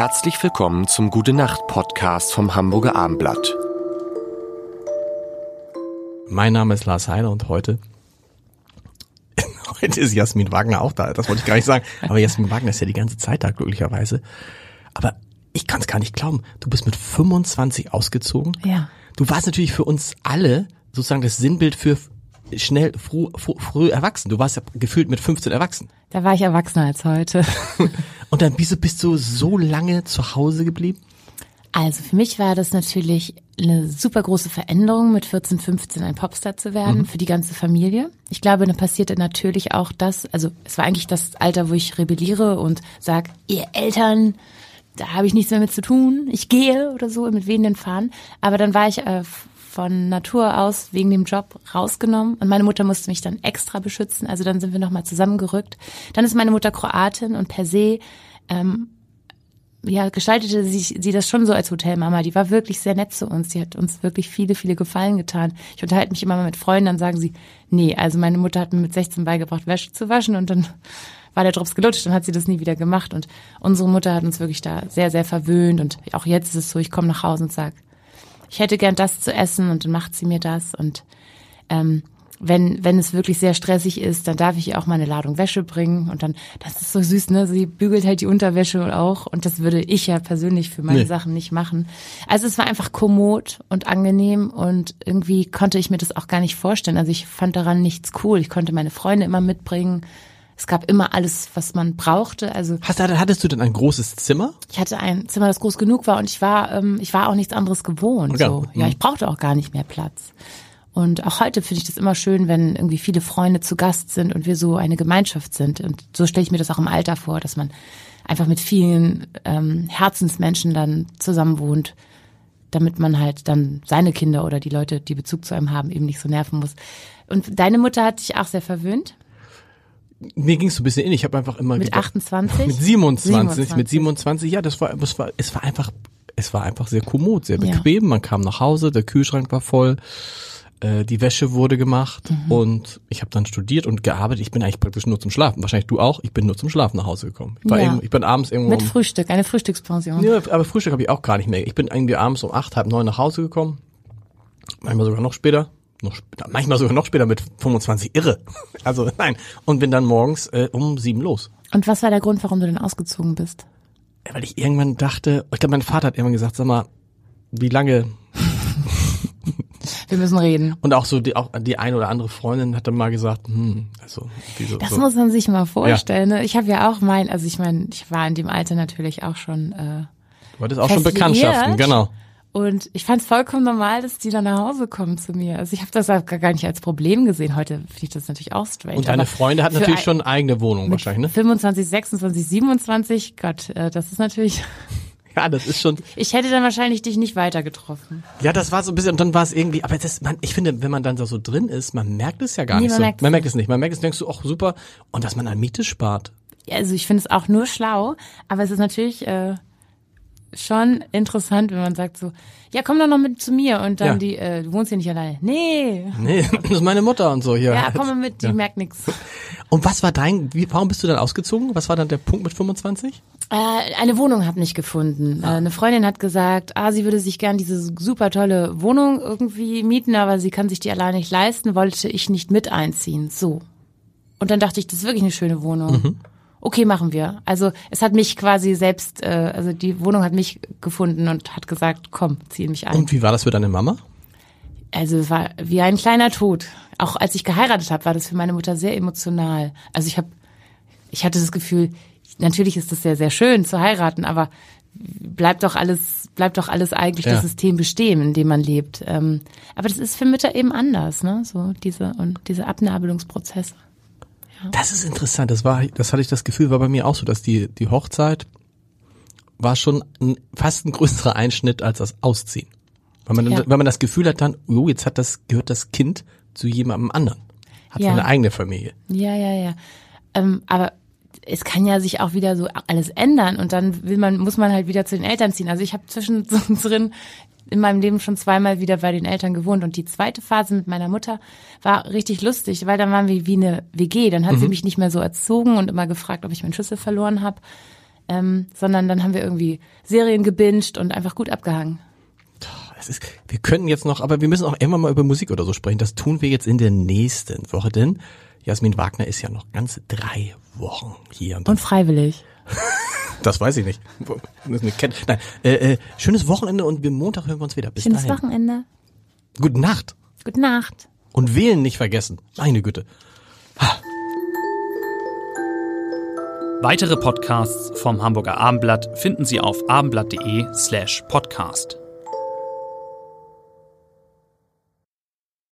Herzlich willkommen zum Gute Nacht Podcast vom Hamburger Armblatt. Mein Name ist Lars Heiler und heute heute ist Jasmin Wagner auch da. Das wollte ich gar nicht sagen. Aber Jasmin Wagner ist ja die ganze Zeit da, glücklicherweise. Aber ich kann es gar nicht glauben. Du bist mit 25 ausgezogen. Ja. Du warst natürlich für uns alle sozusagen das Sinnbild für schnell, früh, früh, früh erwachsen. Du warst ja gefühlt mit 15 erwachsen. Da war ich erwachsener als heute. Und dann bist du, bist du so lange zu Hause geblieben? Also für mich war das natürlich eine super große Veränderung, mit 14, 15 ein Popstar zu werden, mhm. für die ganze Familie. Ich glaube, dann passierte natürlich auch das, also es war eigentlich das Alter, wo ich rebelliere und sag, ihr Eltern, da habe ich nichts mehr mit zu tun, ich gehe oder so, mit wehenden Fahnen. Aber dann war ich äh, von Natur aus wegen dem Job rausgenommen und meine Mutter musste mich dann extra beschützen. Also dann sind wir nochmal zusammengerückt. Dann ist meine Mutter Kroatin und per se ähm, ja, gestaltete sie, sie das schon so als Hotelmama. Die war wirklich sehr nett zu uns. Die hat uns wirklich viele, viele Gefallen getan. Ich unterhalte mich immer mal mit Freunden, dann sagen sie, nee, also meine Mutter hat mir mit 16 beigebracht, Wäsche zu waschen und dann war der Drops gelutscht, dann hat sie das nie wieder gemacht. Und unsere Mutter hat uns wirklich da sehr, sehr verwöhnt. Und auch jetzt ist es so, ich komme nach Hause und sag, ich hätte gern das zu essen und dann macht sie mir das. Und ähm, wenn, wenn es wirklich sehr stressig ist, dann darf ich ihr auch mal eine Ladung Wäsche bringen. Und dann, das ist so süß, ne? Sie bügelt halt die Unterwäsche auch. Und das würde ich ja persönlich für meine nee. Sachen nicht machen. Also es war einfach kommod und angenehm und irgendwie konnte ich mir das auch gar nicht vorstellen. Also ich fand daran nichts cool. Ich konnte meine Freunde immer mitbringen. Es gab immer alles, was man brauchte. Also Hast, hattest du denn ein großes Zimmer? Ich hatte ein Zimmer, das groß genug war und ich war, ähm, ich war auch nichts anderes gewohnt. Okay. So. Ja, mhm. ich brauchte auch gar nicht mehr Platz. Und auch heute finde ich das immer schön, wenn irgendwie viele Freunde zu Gast sind und wir so eine Gemeinschaft sind. Und so stelle ich mir das auch im Alter vor, dass man einfach mit vielen ähm, Herzensmenschen dann zusammen wohnt, damit man halt dann seine Kinder oder die Leute, die Bezug zu einem haben, eben nicht so nerven muss. Und deine Mutter hat dich auch sehr verwöhnt? mir ging es so ein bisschen in. Ich habe einfach immer mit gedacht, 28, mit 27, 27, mit 27. Ja, das war, das war, es war einfach, es war einfach sehr kommod, sehr bequem. Ja. Man kam nach Hause, der Kühlschrank war voll, äh, die Wäsche wurde gemacht mhm. und ich habe dann studiert und gearbeitet. Ich bin eigentlich praktisch nur zum Schlafen. Wahrscheinlich du auch. Ich bin nur zum Schlafen nach Hause gekommen. Ich, war ja. eben, ich bin abends irgendwo mit Frühstück, eine Frühstückspension. Ja, aber Frühstück habe ich auch gar nicht mehr. Ich bin irgendwie abends um acht, halb neun nach Hause gekommen. Manchmal sogar noch später noch später, manchmal sogar noch später mit 25 irre. Also nein. Und bin dann morgens äh, um sieben los. Und was war der Grund, warum du denn ausgezogen bist? Ja, weil ich irgendwann dachte, ich glaube, mein Vater hat irgendwann gesagt, sag mal, wie lange wir müssen reden. Und auch so die, auch die eine oder andere Freundin hat dann mal gesagt, hm, also so, Das so. muss man sich mal vorstellen. Ja. Ne? Ich habe ja auch mein, also ich meine, ich war in dem Alter natürlich auch schon. Äh, du hattest auch schon Bekanntschaften, genau. Und ich fand es vollkommen normal, dass die dann nach Hause kommen zu mir. Also ich habe das gar nicht als Problem gesehen. Heute finde ich das natürlich auch strange. Und deine Freunde hatten natürlich schon eine eigene Wohnung wahrscheinlich, ne? 25, 26, 27, Gott, äh, das ist natürlich... Ja, das ist schon. Ich hätte dann wahrscheinlich dich nicht weiter getroffen. Ja, das war so ein bisschen, und dann war es irgendwie, aber das, man, ich finde, wenn man dann da so drin ist, man merkt es ja gar nee, nicht man so. Merkt man merkt es nicht. Man merkt es, denkst du, auch super. Und dass man an Miete spart. Ja, also ich finde es auch nur schlau, aber es ist natürlich, äh, schon interessant, wenn man sagt so, ja, komm doch noch mit zu mir und dann ja. die, äh, du wohnst hier nicht alleine. Nee. Nee, das ist meine Mutter und so hier. Ja, komm mal mit, die ja. merkt nichts. Und was war dein, wie, warum bist du dann ausgezogen? Was war dann der Punkt mit 25? Äh, eine Wohnung habe nicht gefunden. Ah. Äh, eine Freundin hat gesagt, ah, sie würde sich gern diese super tolle Wohnung irgendwie mieten, aber sie kann sich die alleine nicht leisten, wollte ich nicht mit einziehen. So. Und dann dachte ich, das ist wirklich eine schöne Wohnung. Mhm okay, machen wir. Also es hat mich quasi selbst, äh, also die Wohnung hat mich gefunden und hat gesagt, komm, zieh mich ein. Und wie war das für deine Mama? Also es war wie ein kleiner Tod. Auch als ich geheiratet habe, war das für meine Mutter sehr emotional. Also ich habe, ich hatte das Gefühl, natürlich ist das sehr, sehr schön zu heiraten, aber bleibt doch alles, bleibt doch alles eigentlich ja. das System bestehen, in dem man lebt. Ähm, aber das ist für Mütter eben anders, ne? So diese und diese Abnabelungsprozesse. Das ist interessant. Das war, das hatte ich das Gefühl, war bei mir auch so, dass die, die Hochzeit war schon ein, fast ein größerer Einschnitt als das Ausziehen. Weil man, ja. weil man das Gefühl hat dann, oh, jetzt hat das, gehört das Kind zu jemandem anderen. Hat ja. eine eigene Familie. Ja, ja, ja. Ähm, aber es kann ja sich auch wieder so alles ändern und dann will man, muss man halt wieder zu den Eltern ziehen. Also ich habe zwischendrin in meinem Leben schon zweimal wieder bei den Eltern gewohnt. Und die zweite Phase mit meiner Mutter war richtig lustig, weil dann waren wir wie eine WG. Dann hat mhm. sie mich nicht mehr so erzogen und immer gefragt, ob ich meinen Schlüssel verloren habe. ähm, sondern dann haben wir irgendwie Serien gebinged und einfach gut abgehangen. Ist, wir könnten jetzt noch, aber wir müssen auch immer mal über Musik oder so sprechen. Das tun wir jetzt in der nächsten Woche, denn Jasmin Wagner ist ja noch ganz drei Wochen hier. Und, und freiwillig. das weiß ich nicht. Nein, äh, äh, schönes Wochenende und wir Montag hören wir uns wieder. Bis schönes dahin. Wochenende. Gute Nacht. Gute Nacht. Und wählen nicht vergessen. Meine Güte. Ha. Weitere Podcasts vom Hamburger Abendblatt finden Sie auf abendblatt.de slash podcast.